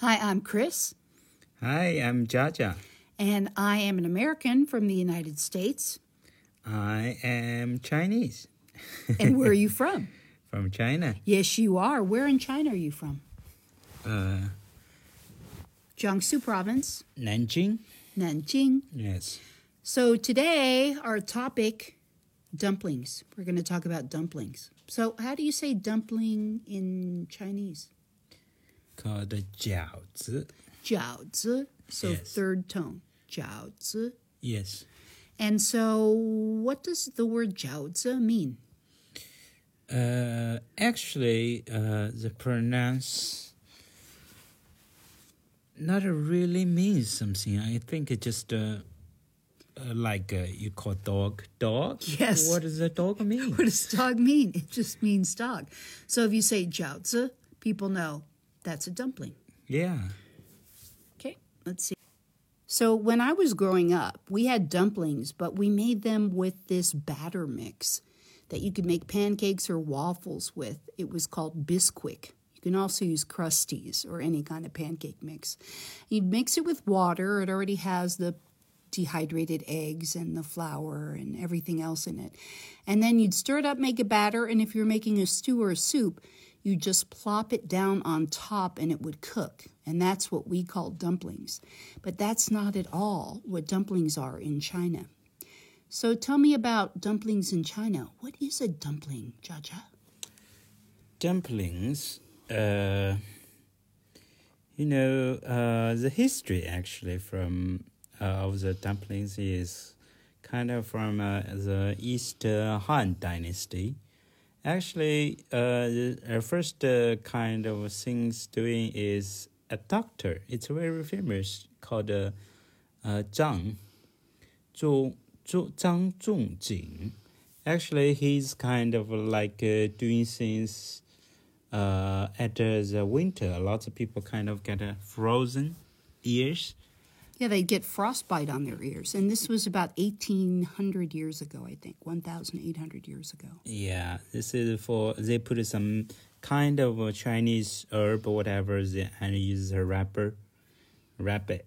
Hi, I'm Chris, Hi, I'm Jaja. and I am an American from the United States. I am Chinese And where are you from? from China. Yes, you are. Where in China are you from? Uh, Jiangsu Province, Nanjing. Nanjing. Yes. So today, our topic dumplings. We're going to talk about dumplings. So, how do you say dumpling in Chinese? Called 饺子. Jiaozi. So, Yes. third tone. Jiaozi. Yes. And so, what does the word jiaozi mean? Uh, actually, uh, the pronounce not really means something. I think it just uh, uh, like uh, you call dog dog. Yes. What does a dog mean? What does dog mean? It just means dog. So if you say jiaozi, people know that's a dumpling. yeah. Okay, let's see. So when I was growing up, we had dumplings, but we made them with this batter mix that you could make pancakes or waffles with. It was called Bisquick. You can also use Krusteaz or any kind of pancake mix. You'd mix it with water. It already has the dehydrated eggs and the flour and everything else in it. And then you'd stir it up, make a batter, and if you're making a stew or a soup, you just plop it down on top and it would cook. And that's what we call dumplings. But that's not at all what dumplings are in China. So tell me about dumplings in China. What is a dumpling, Jaja? dumplings uh you know uh the history actually from uh, of the dumplings is kind of from uh, the east uh, han dynasty actually uh the first uh, kind of things doing is a doctor. It's very famous called uh, uh zhang. Zhu- zhang zhongjing actually he's kind of like uh, doing things uh, at the winter, Lots of people kind of get frozen ears. Yeah, they get frostbite on their ears. And this was about 1,800 years ago, I think, 1,800 years ago. Yeah, this is for they put some kind of a Chinese herb or whatever they, and use a wrapper, wrap it,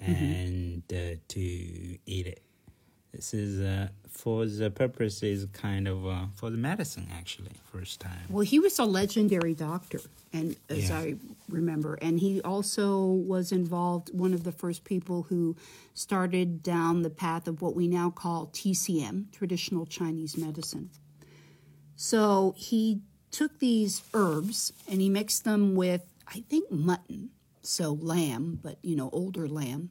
and uh, to eat it. This is uh, for the purposes kind of uh, for the medicine actually first time. Well, he was a legendary doctor, and as Yeah. I remember, and he also was involved. One of the first people who started down the path of what we now call TCM, traditional Chinese medicine. So he took these herbs and he mixed them with, I think, mutton, so lamb, but you know, older lamb,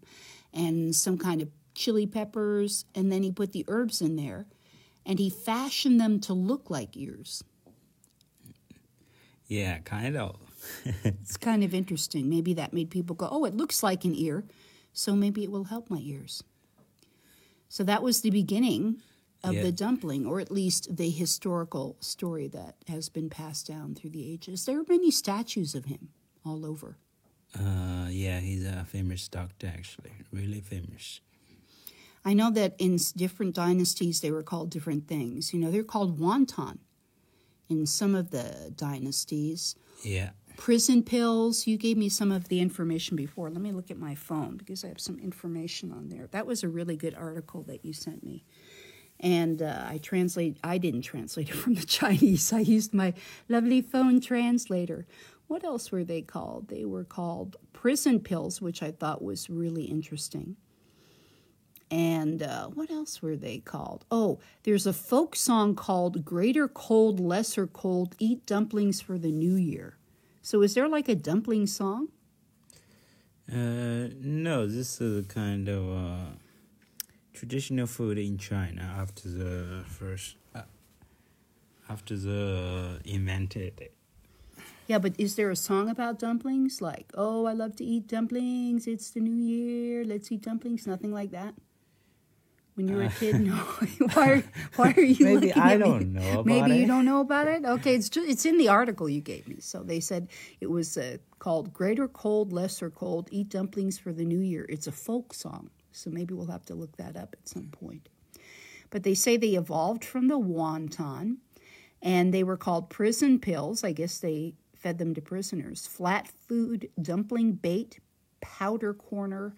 and some kind of chili peppers, and then he put the herbs in there, and he fashioned them to look like ears. Yeah, kind of. It's kind of interesting. Maybe that made people go, oh, it looks like an ear, so maybe it will help my ears. So that was the beginning of Yeah. the dumpling, or at least the historical story that has been passed down through the ages. There are many statues of him all over. Uh, yeah, he's a famous doctor actually, really famous. I know that in different dynasties they were called different things. You know, they're called wonton in some of the dynasties. Yeah. prison pills. You gave me some of the information before. Let me look at my phone because I have some information on there. That was a really good article that you sent me. And uh, I translate. I didn't translate it from the Chinese. I used my lovely phone translator. What else were they called? They were called prison pills, which I thought was really interesting. And uh, what else were they called? Oh, there's a folk song called Greater Cold, Lesser Cold, Eat Dumplings for the New Year. So is there like a dumpling song? Uh, no, this is a kind of uh, traditional food in China after the first, uh, after the invented it. Yeah, but is there a song about dumplings? Like, oh, I love to eat dumplings. It's the new year. Let's eat dumplings. Nothing like that. When you were a kid, no. why, are, why are you? Maybe looking I at me? don't know about Maybe you don't know about it. Okay, it's just, it's in the article you gave me. So they said it was uh, called "Greater Cold, Lesser Cold: Eat Dumplings for the New Year." It's a folk song, so maybe we'll have to look that up at some point. But they say they evolved from the wonton, and they were called prison pills. I guess they fed them to prisoners. Flat food, dumpling bait, powder corner,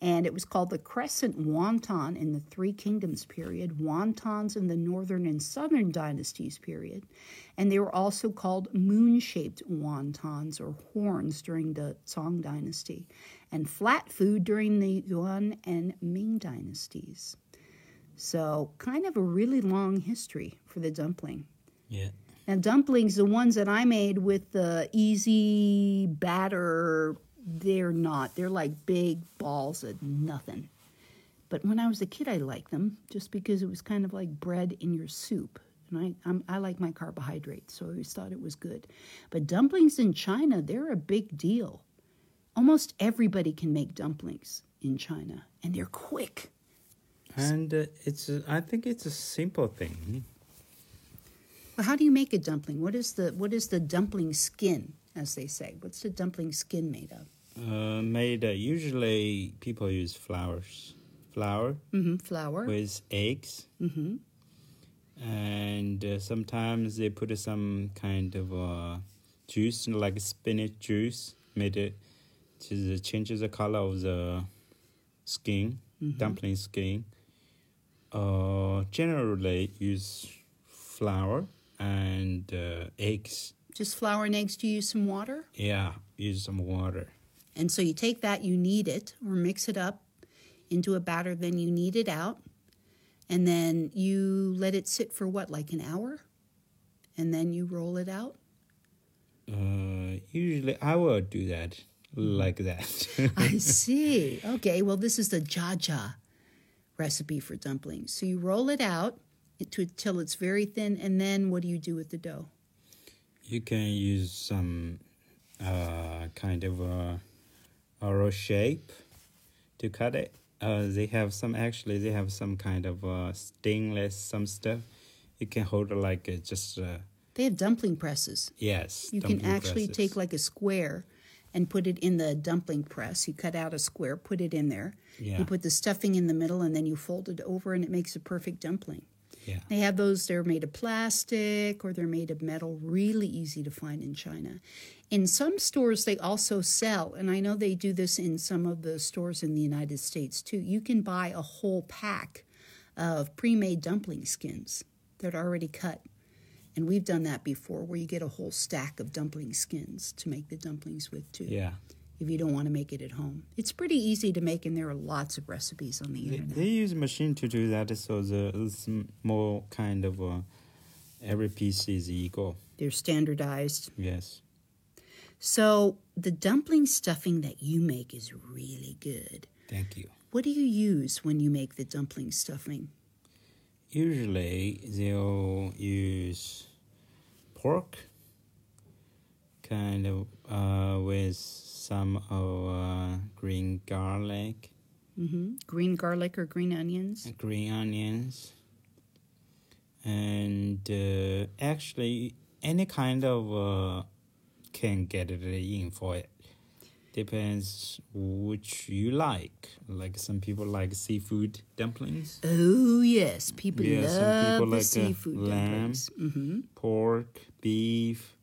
and it was called the crescent wonton in the Three Kingdoms period, wontons in the Northern and Southern dynasties period, and they were also called moon shaped wontons or horns during the Song dynasty, and flat food during the Yuan and Ming dynasties. So, kind of a really long history for the dumpling. Yeah. Now, dumplings, the ones that I made with the easy batter, they're not. They're like big balls of nothing. But when I was a kid, I liked them just because it was kind of like bread in your soup. And I, I'm, I like my carbohydrates, so I always thought it was good. But dumplings in China, they're a big deal. Almost everybody can make dumplings in China, and they're quick. And uh, it's a, I think it's a simple thing. Well, how do you make a dumpling? What is the what is the dumpling skin, as they say? What's the dumpling skin made of? Uh, made uh, usually people use flowers, flour Mm-hmm. Flour. with eggs, Mm-hmm. and uh, sometimes they put some kind of uh, juice like spinach juice, made it to the, changes the color of the skin, dumpling skin. Uh, generally use flour and uh, eggs. Just flour and eggs. Do you use some water? Yeah, use some water. And so you take that, you knead it or mix it up into a batter, then you knead it out. And then you let it sit for what, like an hour? And then you roll it out? Uh, usually I will do that like that. I see. Okay, well, this is the Jaja recipe for dumplings. So you roll it out until it's very thin, and then what do you do with the dough? you can use some uh, kind of a arrow shape to cut it. Uh, they have some actually they have some kind of uh, stainless some stuff. You can hold it like uh, just uh, They have dumpling presses. yes. You can actually presses. take like a square and put it in the dumpling press. You cut out a square, put it in there. Yeah. You put the stuffing in the middle, and then you fold it over, and it makes a perfect dumpling. Yeah. They have those, they're made of plastic or they're made of metal, really easy to find in China. In some stores, they also sell, and I know they do this in some of the stores in the United States too. You can buy a whole pack of pre made dumpling skins that are already cut. And we've done that before where you get a whole stack of dumpling skins to make the dumplings with too. Yeah. If you don't want to make it at home, it's pretty easy to make, and there are lots of recipes on the They, internet. they use a machine to do that, so the it's m- more kind of uh, every piece is equal. They're standardized. Yes. So the dumpling stuffing that you make is really good. Thank you. What do you use when you make the dumpling stuffing? Usually they'll use pork, kind of uh, with some of uh, green garlic, hmm Green garlic or green onions? green onions, and uh, actually any kind of uh, can get it in for it. Depends which you like. Like some people like seafood dumplings. Oh yes, people Yeah, some love people the like, uh, seafood lamb. dumplings. hmm pork, beef,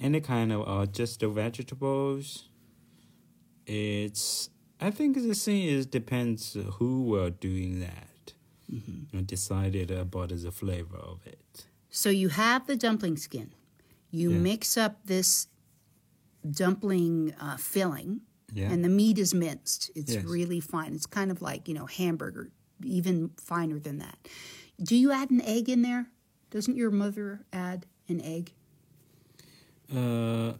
any kind of uh, just the vegetables. It's I think the thing is depends who were doing that and decided about the flavor of it. So you have the dumpling skin. You Yeah. mix up this dumpling uh, filling, Yeah. and the meat is minced. It's Yes. really fine. It's kind of like you know hamburger, even finer than that. Do you add an egg in there? Doesn't your mother add an egg? Uh,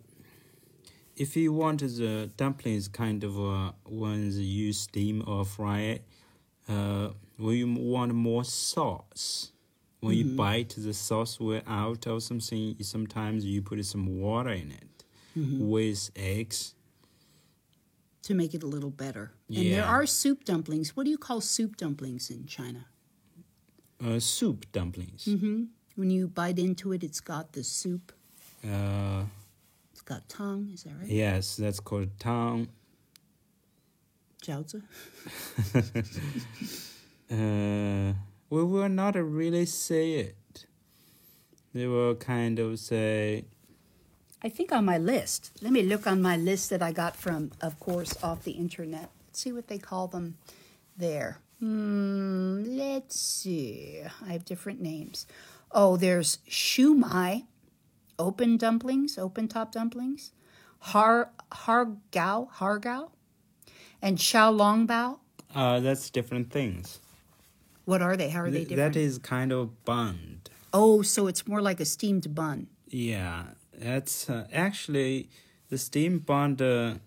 if you want the dumplings kind of uh, ones you steam or fry it, uh, when you want more sauce, when you bite the sauce will out or something, sometimes you put some water in it with eggs. to make it a little better. And there are soup dumplings. What do you call soup dumplings in China? Uh, soup dumplings. hmm When you bite into it, it's got the soup. Uh, It's got tongue. Is that right? yes, that's called tang. Jiaozi. Uh, we will not really say it. They will kind of say I think on my list. Let me look on my list that I got from, of course, off the internet. Let's see what they call them there. Hmm, let's see. I have different names. Oh, there's shumai, open dumplings, open top dumplings, har har gao, har gao, and xiaolongbao. Uh, that's different things. What are they? How are they different? That is kind of bond. oh, so it's more like a steamed bun. Yeah, that's uh, actually the steam bun. Uh,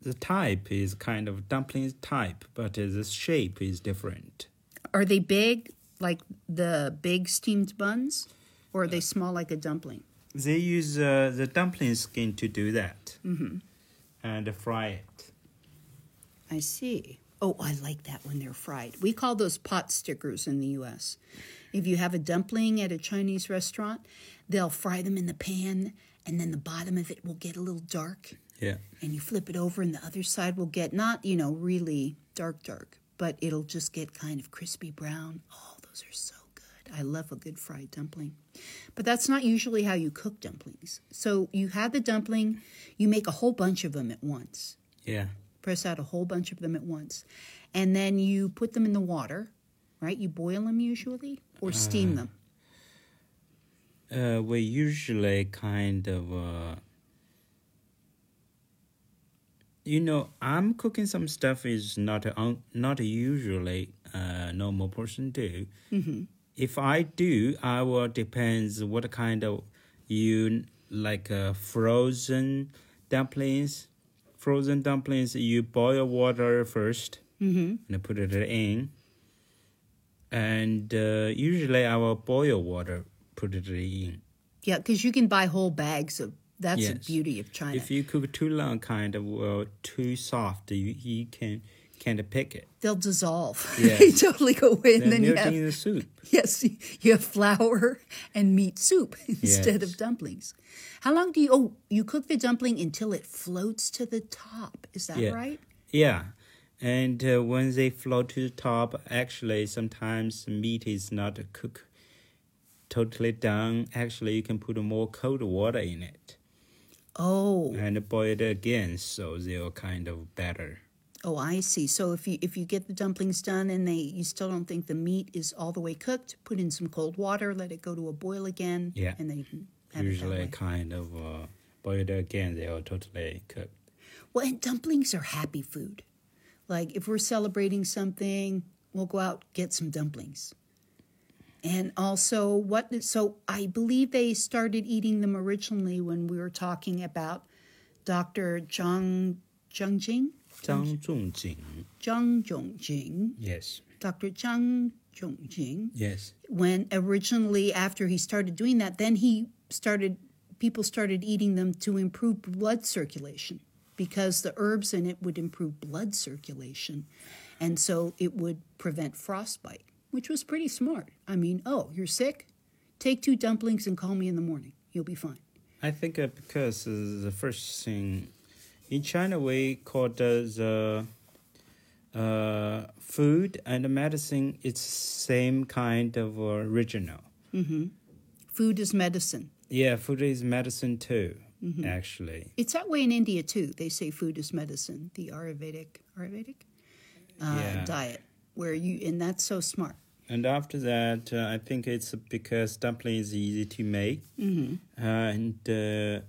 the type is kind of dumpling type, but uh, the shape is different. Are they big, like the big steamed buns, or are they small like a dumpling? They use uh, the dumpling skin to do that, mm-hmm. and fry it. I see. Oh, I like that when they're fried. We call those pot stickers in the U.S. If you have a dumpling at a Chinese restaurant, they'll fry them in the pan, and then the bottom of it will get a little dark. Yeah, and you flip it over and the other side will get not you know really dark dark but it'll just get kind of crispy brown oh those are so i love a good fried dumpling. But that's not usually how you cook dumplings. So you have the dumpling you make a whole bunch of them at once. Yeah. press out a whole bunch of them at once. And then you put them in the water right? You boil them usually or steam them? Uh, we usually kind of, uh, you know, I'm cooking some stuff is not un- not usually a normal person do. Mm-hmm. If I do, I will depends what kind of you like uh, frozen dumplings. Frozen dumplings, you boil water 1st mm-hmm. and put it in. And uh, usually I will boil water, put it in. yeah because you can buy whole bags of that's the beauty of china If you cook too long, kind of well, too soft, you, you can can't pick it. they'll dissolve. Yes. they totally go away, and They're then you have in the soup. yes, you have flour and meat soup instead of dumplings. How long do you? Oh, you cook the dumpling until it floats to the top. Is that Yeah. right? Yeah, and uh, when they float to the top, actually sometimes meat is not cooked totally done. Actually, you can put more cold water in it Oh, and boil it again, so they're kind of better. Oh, I see. So if you if you get the dumplings done and they you still don't think the meat is all the way cooked, put in some cold water, let it go to a boil again. Yeah. and then you can have Usually, kind of uh, boil it again, they are totally cooked. Well, and dumplings are happy food. Like if we're celebrating something, we'll go out get some dumplings. And also, what? So I believe they started eating them originally when we were talking about Dr. Zhang Zhengjing, Zhang Zhongjing. Zhang Zhongjing, Yes. Dr. Zhang Zhongjing. Yes. When originally, after he started doing that, then he started. People started eating them to improve blood circulation because the herbs in it would improve blood circulation, and so it would prevent frostbite, which was pretty smart. I mean, oh, you're sick? Take two dumplings and call me in the morning. You'll be fine. I think uh, because uh, the first thing in China we call the uh, food and medicine it's same kind of original. Food is medicine. Yeah, food is medicine too. Actually, It's that way in India too. They say food is medicine. The Ayurvedic Ayurvedic uh, Yeah. diet, where you and that's so smart. and after that, uh, I think it's because dumpling is easy to make uh, and uh,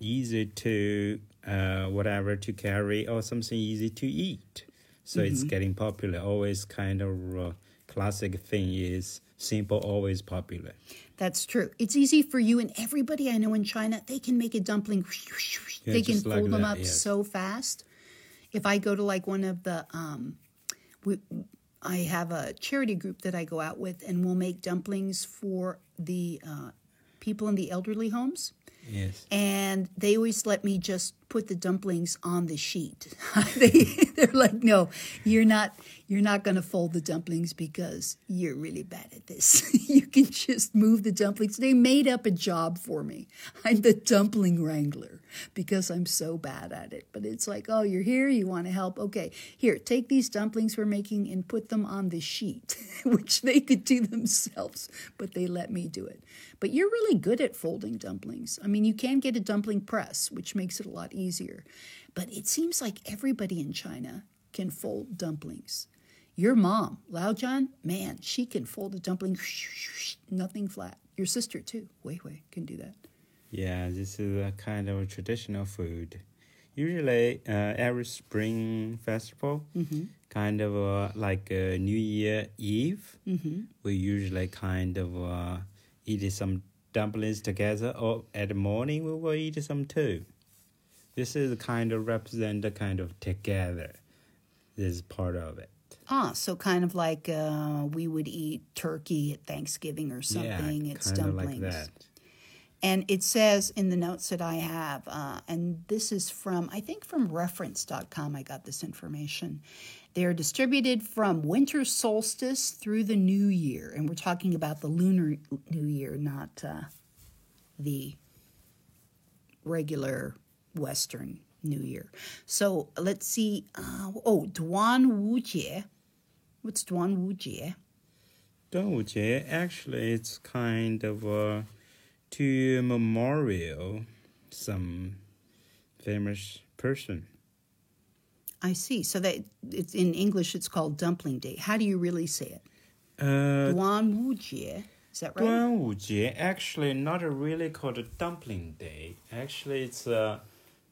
easy to uh, whatever to carry or something easy to eat. So it's getting popular. Always kind of uh, classic thing is simple, always popular. That's true. It's easy for you and everybody I know in China. They can make a dumpling. Yeah, they can like fold them up yes. so fast. If I go to like one of the, um, we, I have a charity group that I go out with, and we'll make dumplings for the uh, people in the elderly homes. And they always let me just put the dumplings on the sheet. they they're like, no, you're not you're not going to fold the dumplings because you're really bad at this. you can just move the dumplings. They made up a job for me. I'm the dumpling wrangler. Because I'm so bad at it. But it's like, oh, you're here, you want to help. Okay, here, take these dumplings we're making and put them on the sheet, which they could do themselves, but they let me do it. But you're really good at folding dumplings. I mean, you can get a dumpling press, which makes it a lot easier. But it seems like everybody in China can fold dumplings. Your mom, Lao John, man, she can fold a dumpling, nothing flat. Your sister, too, Wei Wei, can do that. Yeah, this is a kind of traditional food. Usually, uh, every spring festival, kind of uh, like uh, New Year Eve, we usually kind of uh, eat some dumplings together, or at the morning we will eat some too. This is kind of represent the kind of together. This is part of it. Ah, so kind of like uh, we would eat turkey at Thanksgiving or something. yeah, it's kind of dumplings. like that. And it says in the notes that I have, uh, and this is from, I think from reference.com, I got this information. They are distributed from winter solstice through the new year. And we're talking about the lunar new year, not uh, the regular Western New Year. So let's see. Uh, oh, Duan Wujie. What's Duan Wujie? Duan Wujie, actually, it's kind of a to memorial some famous person. I see. So that it's in English, it's called Dumpling Day. How do you really say it? Uh, Duanwujie. Is that right? Duanwujie. Actually, not really called a Dumpling Day. Actually, it's uh,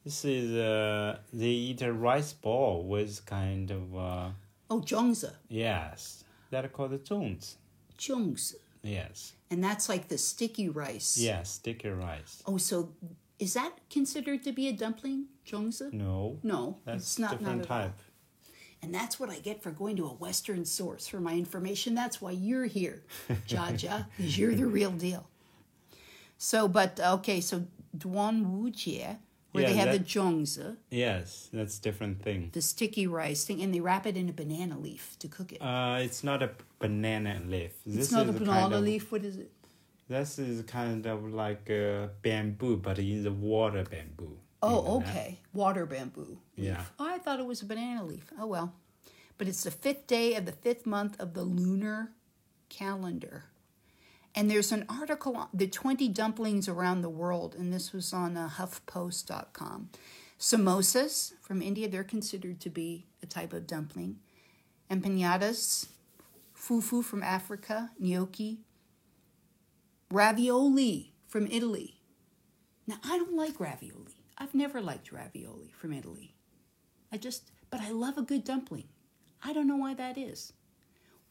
this is uh, they eat a rice ball with kind of. Uh, oh, zhongzi. Yes, that are called the zhongzi. Zhongzi. Yes, And that's like the sticky rice. yes, sticky rice. Oh, so is that considered to be a dumpling, Zhongzi? No, No, that's it's not. different not type. And that's what I get for going to a Western source for my information. That's why you're here, Jaja, because you're the real deal. So, but okay, so Duan Wu Jie, where they Yeah, have the that- zhongzi, Yes, that's different thing. the sticky rice thing, and they wrap it in a banana leaf to cook it. Uh, it's not a banana leaf. This it's not is a kind banana of- leaf. What is it? This is kind of like uh, bamboo, but in the water bamboo. Oh, know that? okay. Water bamboo. leaf. Yeah. Oh, I thought it was a banana leaf. Oh, well. But it's the fifth day of the fifth month of the lunar calendar. And there's an article on the 20 dumplings around the world, and this was on uh, HuffPost.com. Samosas from India, they're considered to be a type of dumpling. Empanadas, fufu from Africa, gnocchi, ravioli from Italy. Now, I don't like ravioli. I've never liked ravioli from Italy. I just, but I love a good dumpling. I don't know why that is.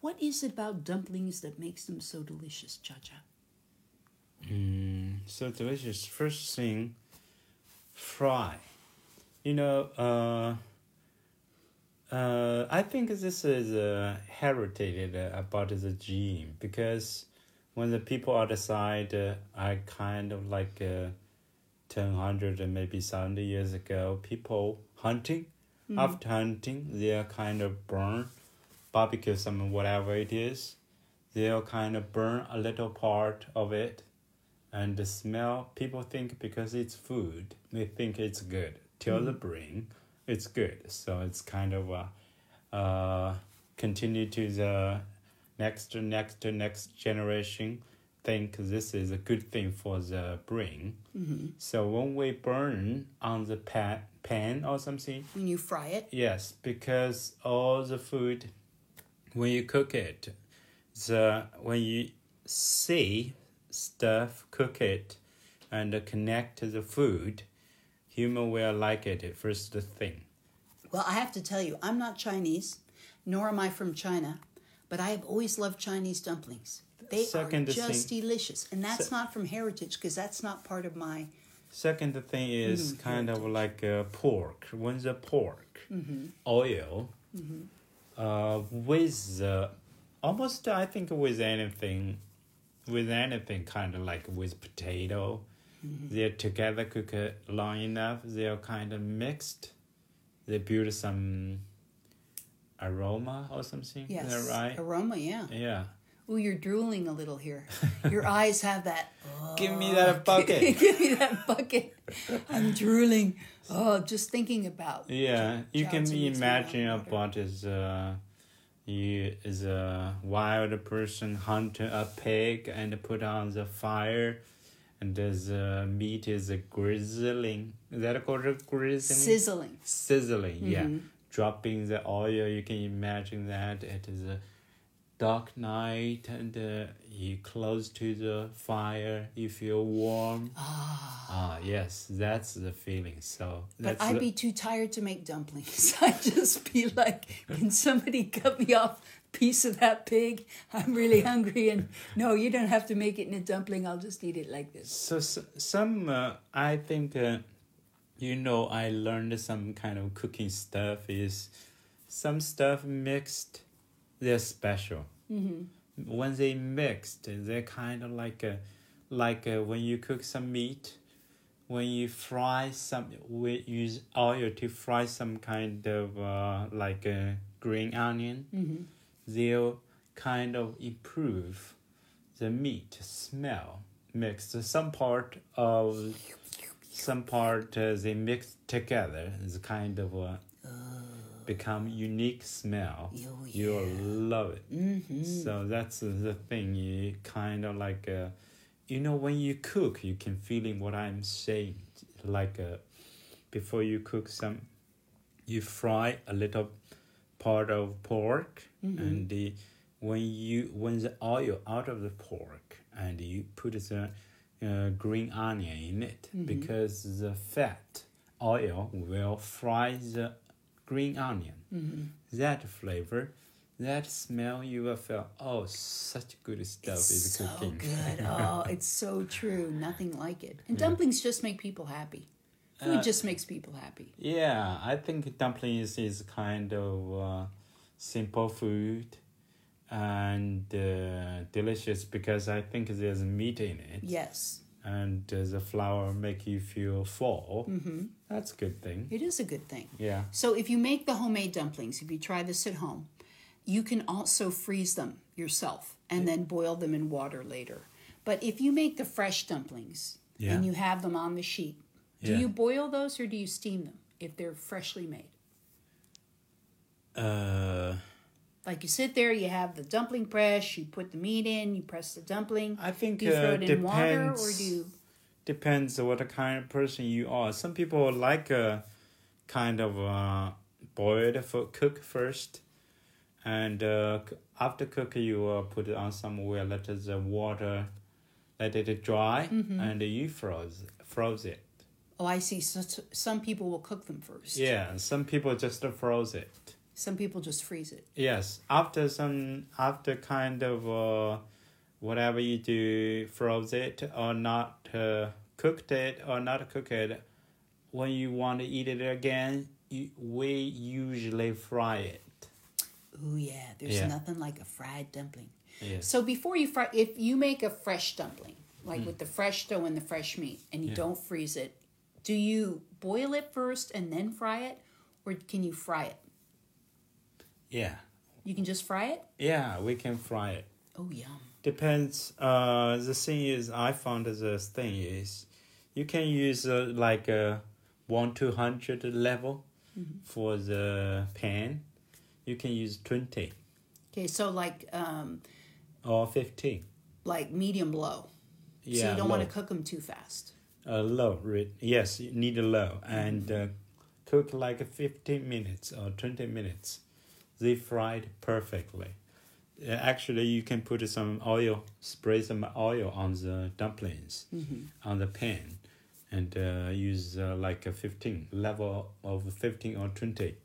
What is it about dumplings that makes them so delicious, Chacha? Mm, so delicious. First thing, fry. You know, uh, uh, I think this is uh, heritage uh, about the gene because when the people outside, uh, I kind of like uh, 10, 100 and maybe 70 years ago, people hunting. After hunting, they are kind of burn, barbecue some whatever it is. They'll kind of burn a little part of it. And the smell people think because it's food they think it's good. Till the brain it's good. So it's kind of uh, uh continue to the next next next generation think this is a good thing for the brain so when we burn on the pan pan or something When you fry it? Yes, because all the food, when you cook it, the when you see stuff, cook it, and connect to the food, human will like it first thing. Well, I have to tell you, I'm not Chinese, nor am I from China, but I have always loved Chinese dumplings. They Second are just thing- delicious. And that's Se- not from heritage because that's not part of my. Second thing is mm-hmm. kind of like uh, pork. When the pork mm-hmm. oil, mm-hmm. Uh, with the almost I think with anything, with anything kind of like with potato, they're together cook it long enough. They're kind of mixed. They build some aroma or something. Yes. Is right? Aroma, yeah. Yeah. Oh, you're drooling a little here. Your eyes have that. Give me that bucket. Give me that bucket. I'm drooling. Oh, just thinking about. Yeah, you can imagine water. about is uh, you is a wild person hunt a pig and put on the fire, and there's uh, meat is a grizzling. Is that called a grizzling? Sizzling. Sizzling, yeah. Mm-hmm. Dropping the oil, you can imagine that it is a dark night and uh, you close to the fire, you feel warm. Ah, yes, that's the feeling. So But I'd the- be too tired to make dumplings. I'd just be like, can somebody cut me off a piece of that pig? I'm really hungry. And no, you don't have to make it in a dumpling. I'll just eat it like this. So, s some, uh, I think, uh, you know, I learned some kind of cooking stuff is some stuff mixed, they're special. Mm-hmm. When they mixed, they're kind of like a, like uh when you cook some meat, when you fry some, we use oil to fry some kind of uh, like a green onion, Mm-hmm. they'll kind of improve the meat smell mixed some part of some part uh, they mix together is kind of a become unique smell Oh, you'll love it. Mm-hmm. so that's the thing you kind of like uh, you know when you cook you can feeling what i'm saying like uh, before you cook some you fry a little part of pork and the when you when the oil out of the pork and you put the uh, green onion in it because the fat oil will fry the green onion that flavor that smell you will feel oh such good stuff is so cooking good. Oh, it's so true. Nothing like it. And dumplings just make people happy. Food Uh, just makes people happy. Yeah, I think dumplings is kind of uh, simple food and uh, delicious because I think there's meat in it Yes, and does the flour make you feel full. Mm-hmm. That's a good thing. it is a good thing. Yeah. So if you make the homemade dumplings, if you try this at home, you can also freeze them yourself and then boil them in water later. But if you make the fresh dumplings Yeah. and you have them on the sheet, do Yeah. you boil those or do you steam them if they're freshly made? Uh, Like you sit there, you have the dumpling press, you put the meat in, you press the dumpling. I think do you throw uh, it in water or depends- do you? depends what kind of person you are. Some people like a kind of uh, boiled for cook first, and uh, after cook you uh, put it on some oil, let the water, let it dry, Mm-hmm. and you froze froze it. Oh, I see. So, so some people will cook them first. Yeah, some people just froze it. Some people just freeze it. Yes, after some after kind of uh, whatever you do, froze it or not uh, cooked it or not cook it. When you want to eat it again, you, we usually fry it. Oh yeah, there's Yeah. nothing like a fried dumpling. Yes. So before you fry, if you make a fresh dumpling, like with the fresh dough and the fresh meat, and you Yeah. don't freeze it, do you boil it first and then fry it, or can you fry it? Yeah, You can just fry it. yeah, we can fry it. Oh yum. Depends. Uh, the thing is, I found the thing is, you can use uh, like a one to hundred level for the pan. You can use twenty Okay, so like um, or fifteen. like medium low. Yeah, so you don't want to cook them too fast. Uh, low, re- yes, you need a low and uh, cook like 15 minutes or 20 minutes. They fried perfectly. Uh, actually, you can put some oil, spray some oil on the dumplings on the pan, and uh, use uh, like a 15 level of 15 or 20.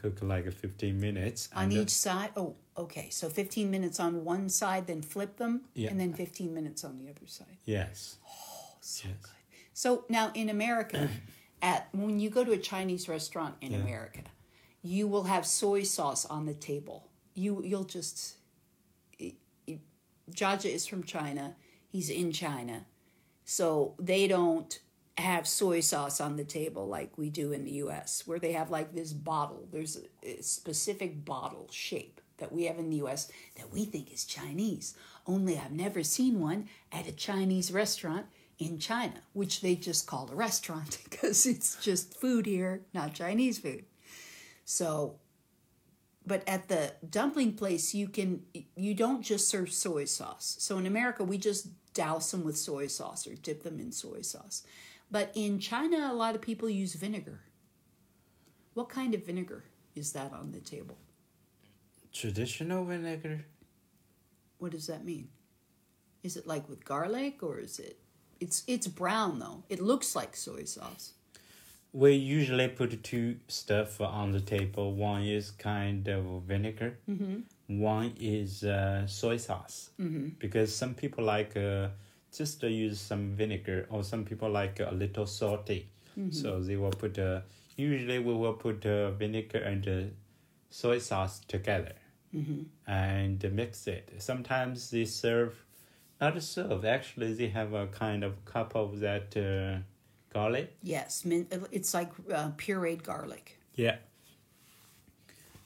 Cook like 15 minutes. On uh, each side. Oh, okay. So 15 minutes on one side, then flip them, Yeah. and then 15 minutes on the other side. yes. So Yes. good. So now in America, at when you go to a Chinese restaurant in Yeah. America, you will have soy sauce on the table. You you'll just. Jaja is from China. He's in China, so they don't have soy sauce on the table like we do in the U.S., where they have like this bottle. There's a, a specific bottle shape that we have in the US that we think is Chinese. Only I've never seen one at a Chinese restaurant in China, which they just call a restaurant because it's just food here, not Chinese food. So, but at the dumpling place, you can you don't just serve soy sauce. So in America, we just douse them with soy sauce or dip them in soy sauce. But in China, a lot of people use vinegar. What kind of vinegar is that on the table? Traditional vinegar. What does that mean? Is it like with garlic or is it it's it's brown though. It looks like soy sauce. We usually put two stuff on the table. One is kind of vinegar. Mm-hmm. One is uh, soy sauce. Mm-hmm. Because some people like uh, just to use some vinegar, or some people like a little salty. Mm-hmm. So they will put. Uh, usually we will put uh, vinegar and uh, soy sauce together Mm-hmm. and mix it. Sometimes they serve, not serve. Actually, they have a kind of cup of that uh, garlic. Yes, it's like uh, pureed garlic. Yeah.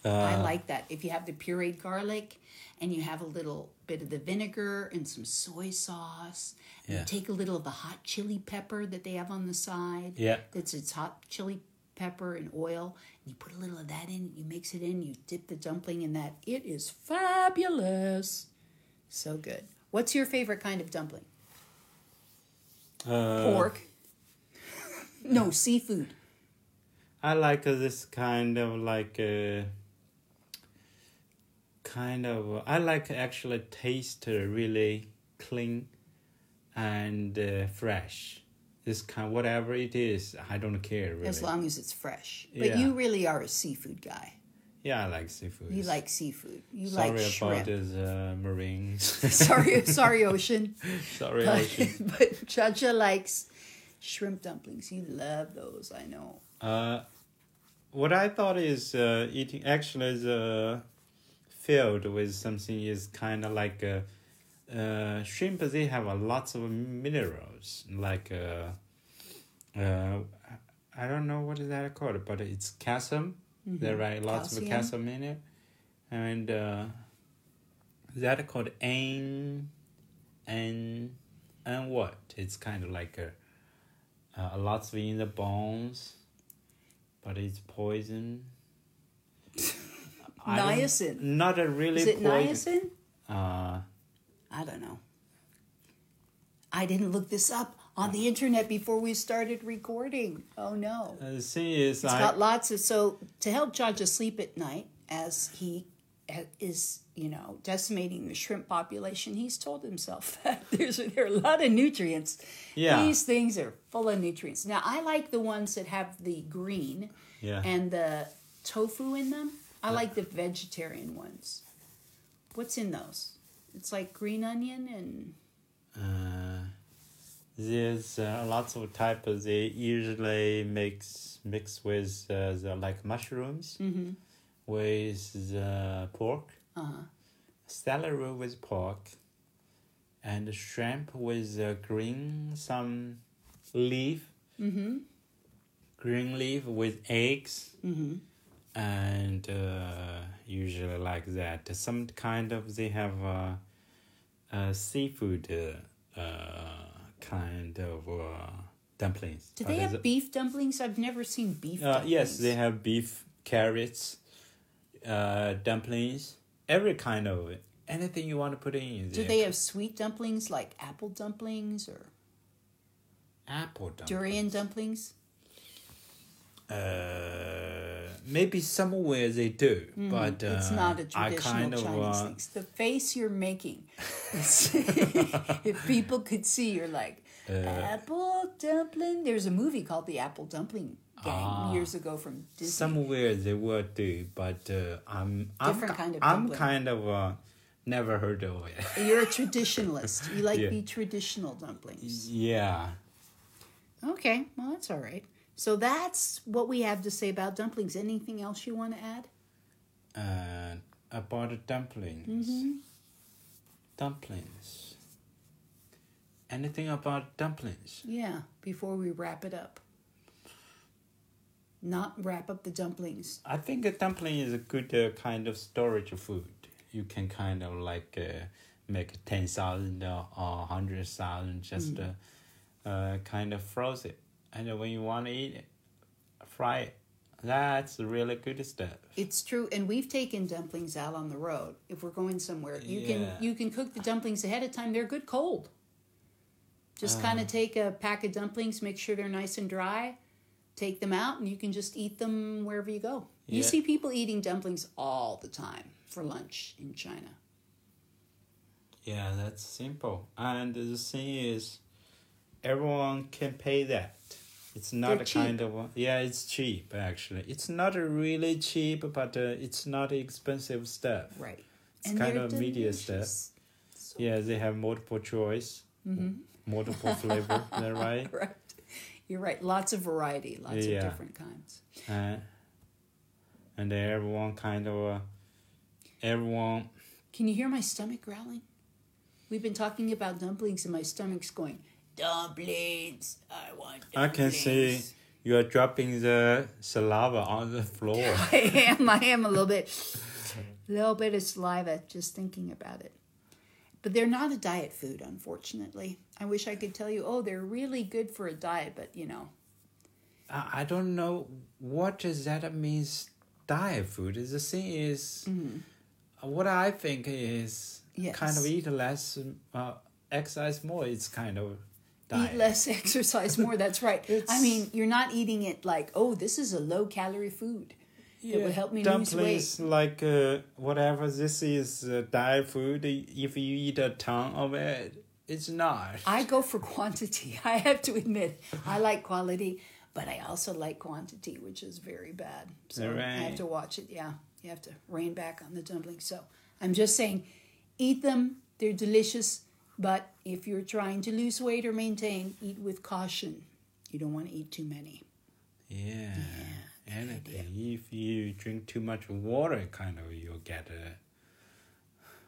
I like that. If you have the pureed garlic and you have a little bit of the vinegar and some soy sauce, Yeah. you take a little of the hot chili pepper that they have on the side. Yeah. That's it's hot chili pepper and oil. And you put a little of that in, you mix it in, you dip the dumpling in that. It is fabulous. So good. What's your favorite kind of dumpling? Uh, Pork. No, seafood. I like uh, this kind of like uh, kind of I like actually taste really clean and uh, fresh. This kind whatever it is, I don't care really. As long as it's fresh. But Yeah. you really are a seafood guy. yeah, I like seafood. You like seafood. You Sorry like about shrimp. uh, marines. sorry, sorry, Ocean. Sorry, But, Ocean. but Chacha likes shrimp dumplings. You love those, I know. Uh, what I thought is uh, eating actually is uh, filled with something is kind of like uh, uh, shrimp. They have a lots of minerals like uh, uh, I don't know what is that called, but it's calcium. There right, lots of Calcium. calcium in it, and uh, that called an and and what? It's kind of like a uh, lots of in the bones, but it's poison. Niacin. Not a really Is it poison. niacin? Uh, I don't know. I didn't look this up on the internet before we started recording. Oh no. the thing is, It's I, got lots of so to help Jaja sleep at night as he ha- is you know decimating the shrimp population. He's told himself that there's there are a lot of nutrients. Yeah. these things are full of nutrients. Now I like the ones that have the green Yeah. and the tofu in them. I like the vegetarian ones. What's in those? It's like green onion and Uh, there's uh, lots of types. They usually mix mix with uh, the like mushrooms Mm-hmm. with the pork, uh celery with pork, and shrimp with uh, green some leaf, mm-hmm. green leaf with eggs, Mm-hmm. and uh, usually like that. Some kind of they have uh, uh, seafood uh, uh, kind of uh, dumplings. Do they have it- beef dumplings? I've never seen beef Uh, dumplings. yes, they have beef, carrots, uh, dumplings, every kind of. Anything you want to put in. Do there. they have sweet dumplings like apple dumplings or apple dumplings? durian dumplings? Uh, maybe somewhere they do, but uh, Mm, it's not a traditional kind of Chinese uh, thing. The face you're making, if people could see, you're like Uh. apple dumpling. There's a movie called The Apple Dumpling Gang Ah. years ago from Disney. somewhere they will do, but uh, I'm I'm, kind of I'm dumpling. kind of uh, never heard of it. You're a traditionalist. You like Yeah. the traditional dumplings. yeah. Okay, well that's all right. So that's what we have to say about dumplings. Anything else you want to add? Uh, about the dumplings. Mm-hmm. Dumplings. Anything about dumplings? Yeah, before we wrap it up. Not wrap up the dumplings. I think a dumpling is a good uh, kind of storage food. You can kind of like uh, make 10,000 or 100,000 just Mm. uh, uh, kind of froze it. And when you want to eat it, fry it. That's a really good stuff. It's true, and we've taken dumplings out on the road. If we're going somewhere, you can you can cook the dumplings ahead of time. They're good cold. Just Ah. kind of take a pack of dumplings, make sure they're nice and dry, take them out, and you can just eat them wherever you go. You see people eating dumplings all the time for lunch in China. Yeah, that's simple. And the thing is, everyone can pay that. It's not They're a kind of yeah, it's cheap actually. It's not a really cheap, but uh, it's not expensive stuff. Right. It's kind of media stuff. Yeah, they have multiple choice, multiple flavor. That right? Right. You're right. Lots of variety, lots Yeah. of different kinds. Uh, and everyone kind of, uh, everyone. Can you hear my stomach growling? We've been talking about dumplings, and my stomach's going, Dumplings! I want dumplings. I can see you are dropping the saliva on the floor. I am. I am a little bit, a little bit of saliva just thinking about it. But they're not a diet food, unfortunately. I wish I could tell you, oh, they're really good for a diet, but you know, I don't know what does that means. Diet food. is The thing is, what I think is Yes. kind of eat less, uh, exercise more. It's kind of diet. eat less, exercise more. That's right. I mean, you're not eating it like, oh, this is a low calorie food. It would help me lose weight. Dumplings, like uh, whatever this is uh, diet food. If you eat a ton of it, it's not. I go for quantity. I have to admit, I like quality, but I also like quantity, which is very bad. So I have to watch it. Yeah, you have to rein back on the dumplings. So I'm just saying, eat them. They're delicious, but if you're trying to lose weight or maintain, eat with caution. You don't want to eat too many. Yeah. And if you drink too much water, kind of you'll get a.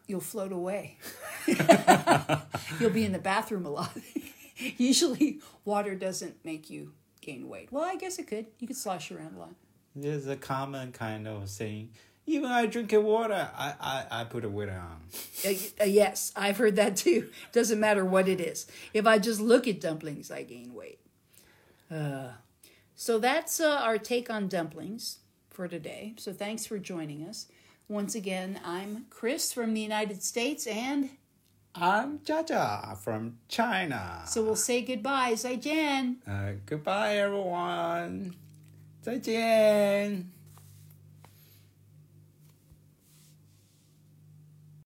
You'll float away. You'll be in the bathroom a lot. Usually, water doesn't make you gain weight. Well, I guess it could. You could slosh around a lot. There's a common kind of saying. Even I drink water, I, I, I put a weight on. Uh, uh, yes, I've heard that too. Doesn't matter what it is. If I just look at dumplings, I gain weight. Uh, so that's uh, our take on dumplings for today. So thanks for joining us. Once again, I'm Chris from the United States, and I'm Jaja from China. so we'll say goodbye. Zaijian. Uh, goodbye, everyone. 再见。